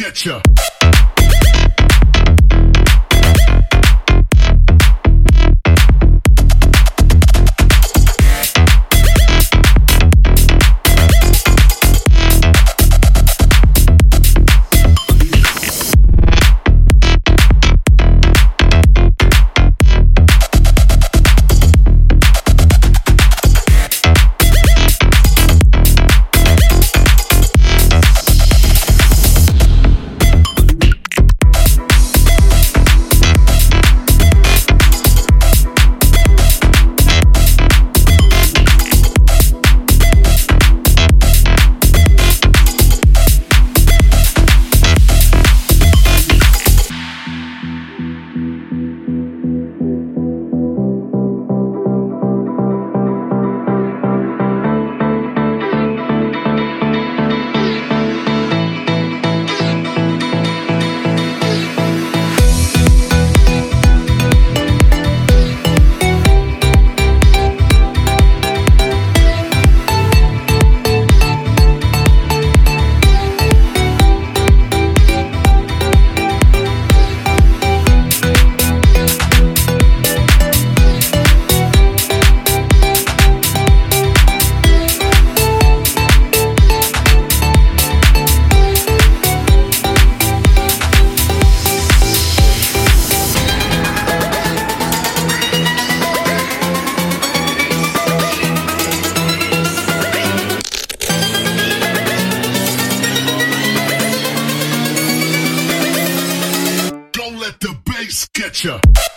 let the bass get ya. Don't let